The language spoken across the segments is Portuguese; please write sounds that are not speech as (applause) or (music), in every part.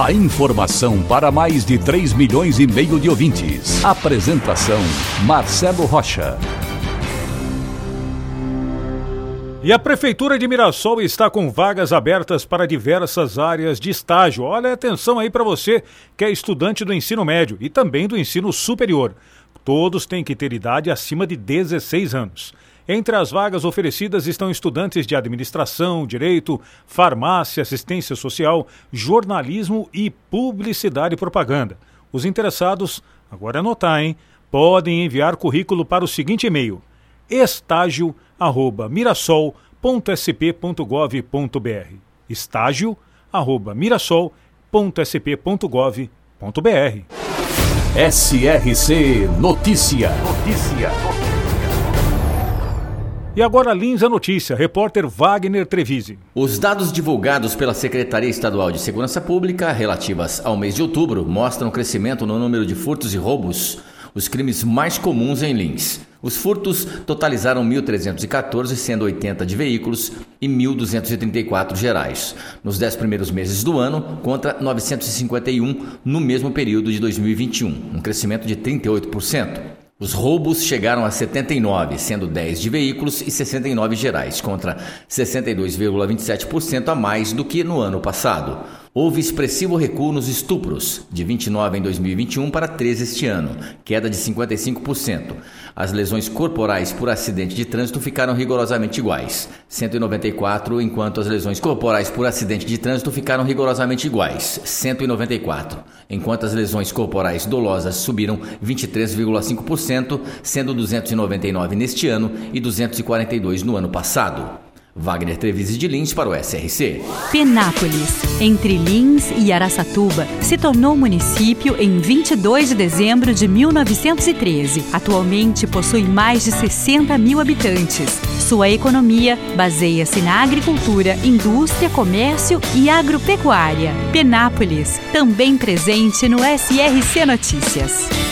A informação para mais de 3 milhões e meio de ouvintes. Apresentação Marcelo Rocha. E a Prefeitura de Mirassol está com vagas abertas para diversas áreas de estágio. Olha, atenção aí para você que é estudante do ensino médio e também do ensino superior. Todos têm que ter idade acima de 16 anos. Entre as vagas oferecidas estão estudantes de administração, direito, farmácia, assistência social, jornalismo e publicidade e propaganda. Os interessados, agora anotar, hein? Podem enviar currículo para o seguinte e-mail: estágio@mirassol.sp.gov.br. estágio@mirassol.sp.gov.br. SRC Notícia. Notícia. E agora Lins a notícia, repórter Wagner Trevise. Os dados divulgados pela Secretaria Estadual de Segurança Pública relativas ao mês de outubro mostram crescimento no número de furtos e roubos, os crimes mais comuns em Lins. Os furtos totalizaram 1.314, sendo 80 de veículos e 1.234 gerais, nos 10 primeiros meses do ano, contra 951 no mesmo período de 2021, um crescimento de 38%. Os roubos chegaram a 79, sendo 10 de veículos e 69 gerais, contra 62,27% a mais do que no ano passado. Houve expressivo recuo nos estupros, de 29 em 2021 para 13 este ano, queda de 55%. As lesões corporais por acidente de trânsito ficaram rigorosamente iguais, 194, enquanto as lesões corporais por acidente de trânsito ficaram rigorosamente iguais, 194, enquanto as lesões corporais dolosas subiram 23,5%, sendo 299 neste ano e 242 no ano passado. Wagner Treviso de Lins para o SRC. Penápolis, entre Lins e Araçatuba, se tornou município em 22 de dezembro de 1913. Atualmente possui mais de 60 mil habitantes. Sua economia baseia-se na agricultura, indústria, comércio e agropecuária. Penápolis, também presente no SRC Notícias.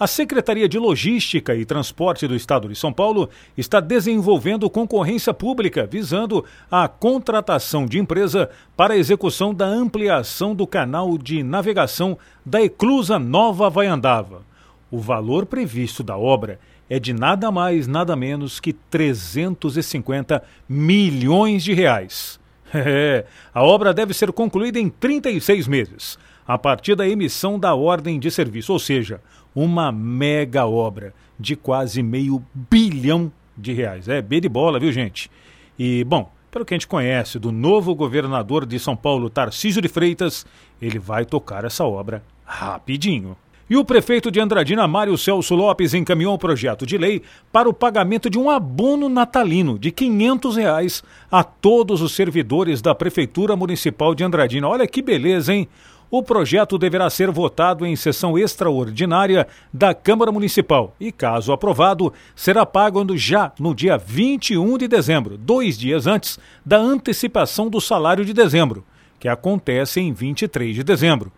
A Secretaria de Logística e Transporte do Estado de São Paulo está desenvolvendo concorrência pública visando a contratação de empresa para a execução da ampliação do canal de navegação da Eclusa Nova Vaiandava. O valor previsto da obra é de nada mais, nada menos que 350 milhões de reais. (laughs) É, a obra deve ser concluída em 36 meses, a partir da emissão da ordem de serviço, ou seja, uma mega obra de quase meio bilhão de reais. É B de bola, viu, gente? E, bom, pelo que a gente conhece do novo governador de São Paulo, Tarcísio de Freitas, ele vai tocar essa obra rapidinho. E o prefeito de Andradina, Mário Celso Lopes, encaminhou um projeto de lei para o pagamento de um abono natalino de 500 reais a todos os servidores da Prefeitura Municipal de Andradina. Olha que beleza, hein? O projeto deverá ser votado em sessão extraordinária da Câmara Municipal e, caso aprovado, será pago já no dia 21 de dezembro, dois dias antes da antecipação do salário de dezembro, que acontece em 23 de dezembro.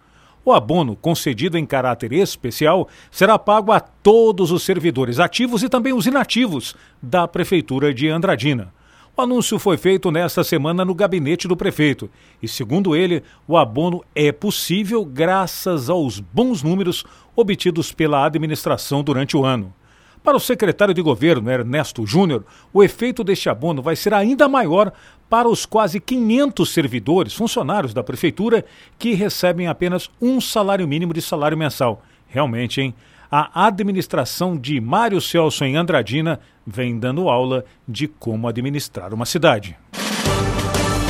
O abono, concedido em caráter especial, será pago a todos os servidores ativos e também os inativos da Prefeitura de Andradina. O anúncio foi feito nesta semana no gabinete do prefeito e, segundo ele, o abono é possível graças aos bons números obtidos pela administração durante o ano. Para o secretário de governo, Ernesto Júnior, o efeito deste abono vai ser ainda maior para os quase 500 servidores, funcionários da prefeitura, que recebem apenas um salário mínimo de salário mensal. Realmente, hein? A administração de Mário Celso em Andradina vem dando aula de como administrar uma cidade.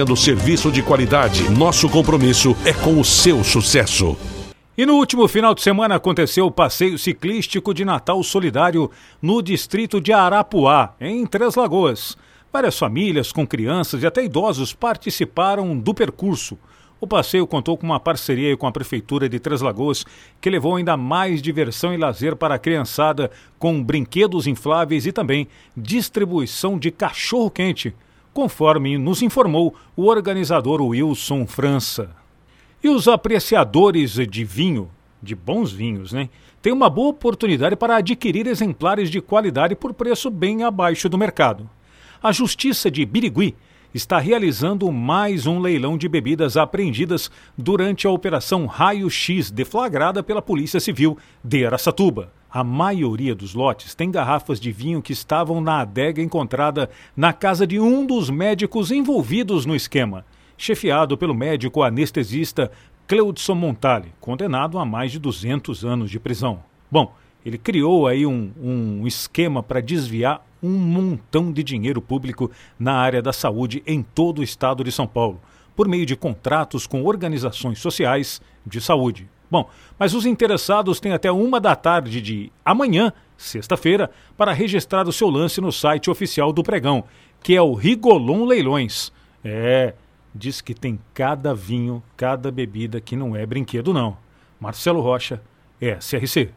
oferecendo serviço de qualidade. Nosso compromisso é com o seu sucesso. E no último final de semana aconteceu o passeio ciclístico de Natal Solidário no distrito de Arapuá, em Três Lagoas. Várias famílias com crianças e até idosos participaram do percurso. O passeio contou com uma parceria com a Prefeitura de Três Lagoas, que levou ainda mais diversão e lazer para a criançada, com brinquedos infláveis e também distribuição de cachorro-quente conforme nos informou o organizador Wilson França. E os apreciadores de vinho, de bons vinhos, né, têm uma boa oportunidade para adquirir exemplares de qualidade por preço bem abaixo do mercado. A Justiça de Birigui está realizando mais um leilão de bebidas apreendidas durante a Operação Raio X deflagrada pela Polícia Civil de Aracatuba. A maioria dos lotes tem garrafas de vinho que estavam na adega encontrada na casa de um dos médicos envolvidos no esquema, chefiado pelo médico anestesista Cleudson Montale, condenado a mais de 200 anos de prisão. Bom, ele criou aí um, um esquema para desviar um montão de dinheiro público na área da saúde em todo o estado de São Paulo, por meio de contratos com organizações sociais de saúde. Bom, mas os interessados têm até uma da tarde de amanhã, sexta-feira, para registrar o seu lance no site oficial do pregão, que é o Rigolon Leilões. É, diz que tem cada vinho, cada bebida que não é brinquedo, não. Marcelo Rocha, SRC.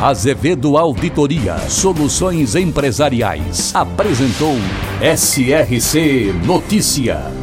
Azevedo Auditoria Soluções Empresariais apresentou SRC Notícia.